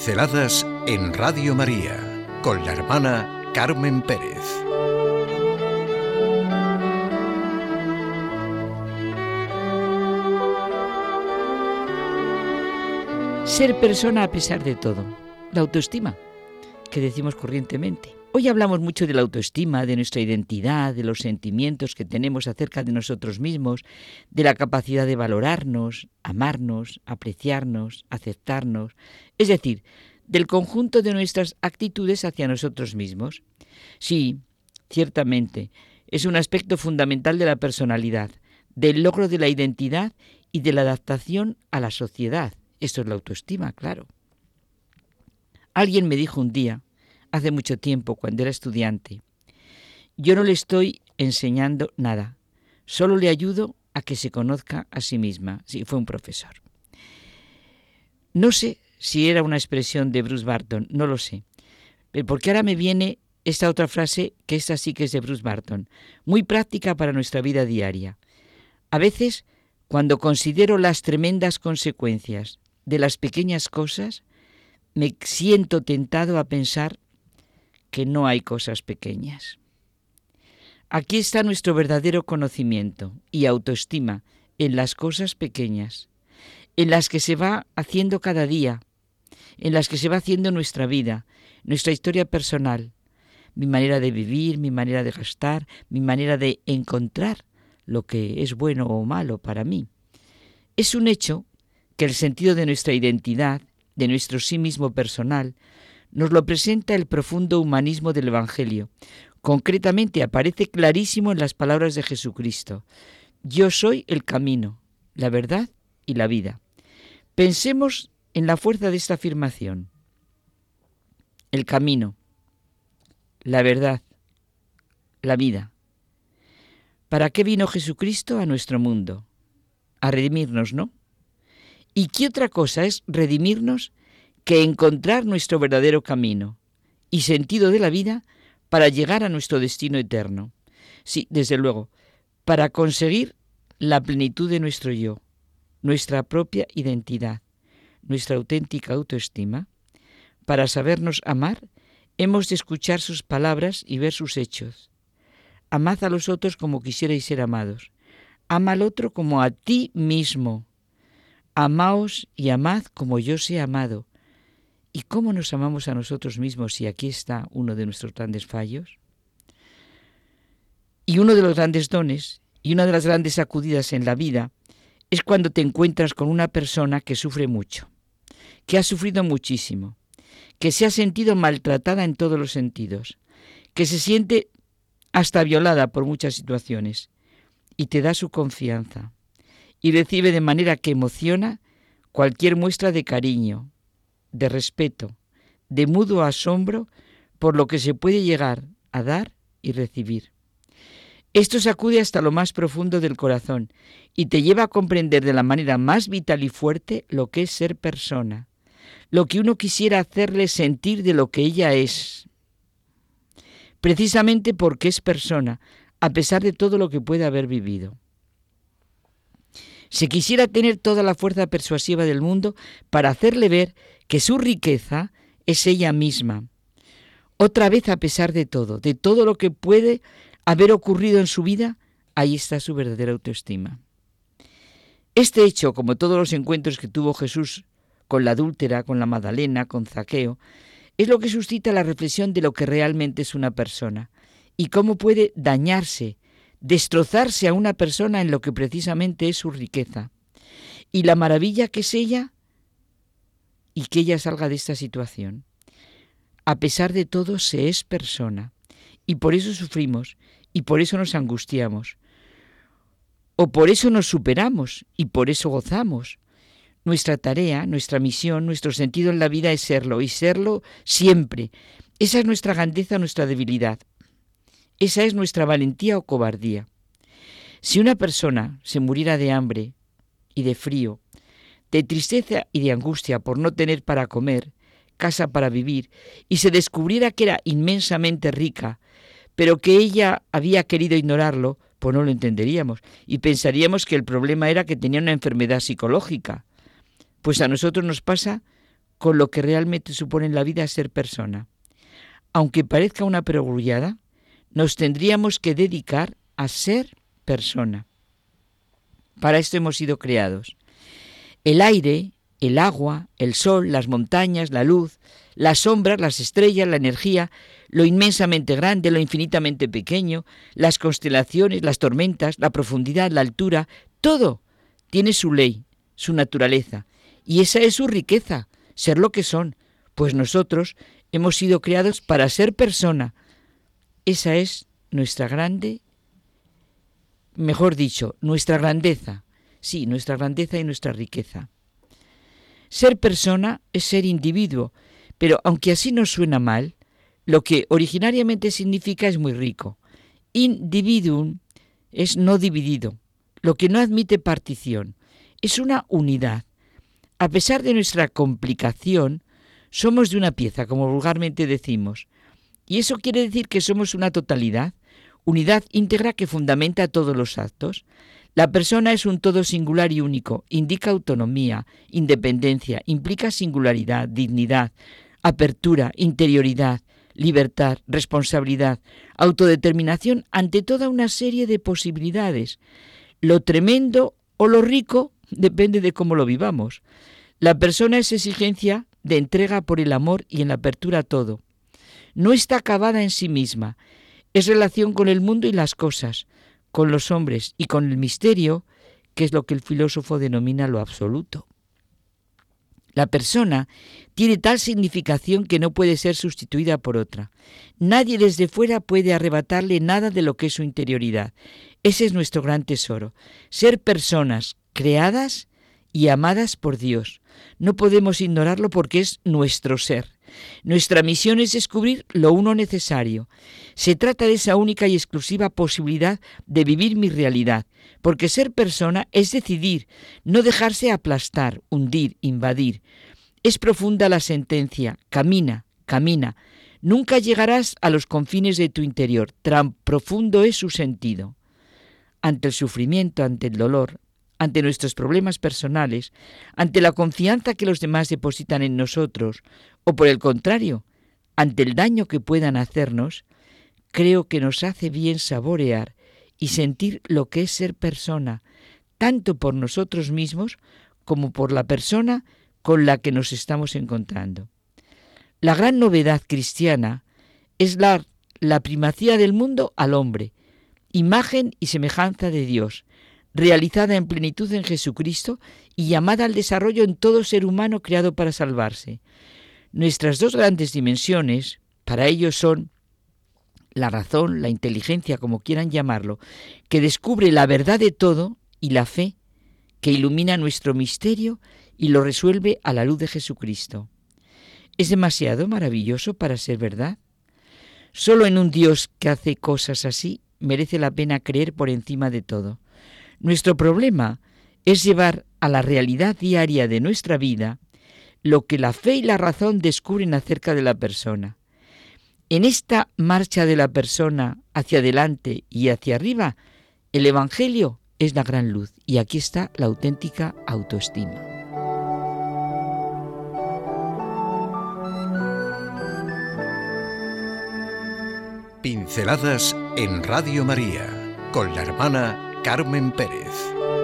Pinceladas en Radio María con la hermana Carmen Pérez. Ser persona a pesar de todo. La autoestima, que decimos corrientemente. Hoy hablamos mucho de la autoestima, de nuestra identidad, de los sentimientos que tenemos acerca de nosotros mismos, de la capacidad de valorarnos, amarnos, apreciarnos, aceptarnos, es decir, del conjunto de nuestras actitudes hacia nosotros mismos. Sí, ciertamente, es un aspecto fundamental de la personalidad, del logro de la identidad y de la adaptación a la sociedad. Esto es la autoestima, claro. Alguien me dijo un día, hace mucho tiempo, cuando era estudiante. Yo no le estoy enseñando nada, solo le ayudo a que se conozca a sí misma. Sí, fue un profesor. No sé si era una expresión de Bruce Barton, no lo sé. Porque ahora me viene esta otra frase, que esta sí que es de Bruce Barton, muy práctica para nuestra vida diaria. A veces, cuando considero las tremendas consecuencias de las pequeñas cosas, me siento tentado a pensar que no hay cosas pequeñas. Aquí está nuestro verdadero conocimiento y autoestima en las cosas pequeñas, en las que se va haciendo cada día, en las que se va haciendo nuestra vida, nuestra historia personal, mi manera de vivir, mi manera de gastar, mi manera de encontrar lo que es bueno o malo para mí. Es un hecho que el sentido de nuestra identidad, de nuestro sí mismo personal, nos lo presenta el profundo humanismo del Evangelio. Concretamente aparece clarísimo en las palabras de Jesucristo. Yo soy el camino, la verdad y la vida. Pensemos en la fuerza de esta afirmación. El camino, la verdad, la vida. ¿Para qué vino Jesucristo a nuestro mundo? A redimirnos, ¿no? ¿Y qué otra cosa es redimirnos que encontrar nuestro verdadero camino y sentido de la vida para llegar a nuestro destino eterno. Sí, desde luego, para conseguir la plenitud de nuestro yo, nuestra propia identidad, nuestra auténtica autoestima, para sabernos amar, hemos de escuchar sus palabras y ver sus hechos. Amad a los otros como quisierais ser amados. Ama al otro como a ti mismo. Amaos y amad como yo sé amado. ¿Y cómo nos amamos a nosotros mismos si aquí está uno de nuestros grandes fallos? Y uno de los grandes dones y una de las grandes sacudidas en la vida es cuando te encuentras con una persona que sufre mucho, que ha sufrido muchísimo, que se ha sentido maltratada en todos los sentidos, que se siente hasta violada por muchas situaciones y te da su confianza y recibe de manera que emociona cualquier muestra de cariño, de respeto, de mudo asombro por lo que se puede llegar a dar y recibir. Esto sacude hasta lo más profundo del corazón y te lleva a comprender de la manera más vital y fuerte lo que es ser persona, lo que uno quisiera hacerle sentir de lo que ella es, precisamente porque es persona, a pesar de todo lo que puede haber vivido. Se quisiera tener toda la fuerza persuasiva del mundo para hacerle ver que su riqueza es ella misma. Otra vez, a pesar de todo, de todo lo que puede haber ocurrido en su vida, ahí está su verdadera autoestima. Este hecho, como todos los encuentros que tuvo Jesús con la adúltera, con la Magdalena, con Zaqueo, es lo que suscita la reflexión de lo que realmente es una persona y cómo puede dañarse, destrozarse a una persona en lo que precisamente es su riqueza. Y la maravilla que es ella y que ella salga de esta situación. A pesar de todo, se es persona y por eso sufrimos y por eso nos angustiamos. O por eso nos superamos y por eso gozamos. Nuestra tarea, nuestra misión, nuestro sentido en la vida es serlo y serlo siempre. Esa es nuestra grandeza, nuestra debilidad. Esa es nuestra valentía o cobardía. Si una persona se muriera de hambre y de frío de tristeza y de angustia por no tener para comer, casa para vivir, y se descubriera que era inmensamente rica, pero que ella había querido ignorarlo, pues no lo entenderíamos y pensaríamos que el problema era que tenía una enfermedad psicológica. Pues a nosotros nos pasa con lo que realmente supone en la vida ser persona. Aunque parezca una perogrullada, nos tendríamos que dedicar a ser persona. Para esto hemos sido creados. El aire, el agua, el sol, las montañas, la luz, las sombras, las estrellas, la energía, lo inmensamente grande, lo infinitamente pequeño, las constelaciones, las tormentas, la profundidad, la altura, todo tiene su ley, su naturaleza. Y esa es su riqueza, ser lo que son, pues nosotros hemos sido creados para ser persona. Esa es nuestra grande, mejor dicho, nuestra grandeza. Sí, nuestra grandeza y nuestra riqueza. Ser persona es ser individuo, pero aunque así nos suena mal, lo que originariamente significa es muy rico. Individuum es no dividido, lo que no admite partición. Es una unidad. A pesar de nuestra complicación, somos de una pieza, como vulgarmente decimos. Y eso quiere decir que somos una totalidad, unidad íntegra que fundamenta todos los actos. La persona es un todo singular y único, indica autonomía, independencia, implica singularidad, dignidad, apertura, interioridad, libertad, responsabilidad, autodeterminación ante toda una serie de posibilidades. Lo tremendo o lo rico depende de cómo lo vivamos. La persona es exigencia de entrega por el amor y en la apertura a todo. No está acabada en sí misma, es relación con el mundo y las cosas, con los hombres y con el misterio, que es lo que el filósofo denomina lo absoluto. La persona tiene tal significación que no puede ser sustituida por otra. Nadie desde fuera puede arrebatarle nada de lo que es su interioridad. Ese es nuestro gran tesoro. Ser personas creadas y amadas por Dios. No podemos ignorarlo porque es nuestro ser. Nuestra misión es descubrir lo uno necesario. Se trata de esa única y exclusiva posibilidad de vivir mi realidad, porque ser persona es decidir, no dejarse aplastar, hundir, invadir. Es profunda la sentencia, camina, camina. Nunca llegarás a los confines de tu interior, tan profundo es su sentido. Ante el sufrimiento, ante el dolor, ante nuestros problemas personales, ante la confianza que los demás depositan en nosotros, o por el contrario, ante el daño que puedan hacernos, creo que nos hace bien saborear y sentir lo que es ser persona, tanto por nosotros mismos como por la persona con la que nos estamos encontrando. La gran novedad cristiana es dar la primacía del mundo al hombre, imagen y semejanza de Dios, realizada en plenitud en Jesucristo y llamada al desarrollo en todo ser humano creado para salvarse. Nuestras dos grandes dimensiones para ello son la razón, la inteligencia, como quieran llamarlo, que descubre la verdad de todo, y la fe, que ilumina nuestro misterio y lo resuelve a la luz de Jesucristo. ¿Es demasiado maravilloso para ser verdad? Solo en un Dios que hace cosas así merece la pena creer por encima de todo. Nuestro problema es llevar a la realidad diaria de nuestra vida lo que la fe y la razón descubren acerca de la persona. En esta marcha de la persona hacia adelante y hacia arriba, el Evangelio es la gran luz y aquí está la auténtica autoestima. Pinceladas en Radio María con la hermana Carmen Pérez.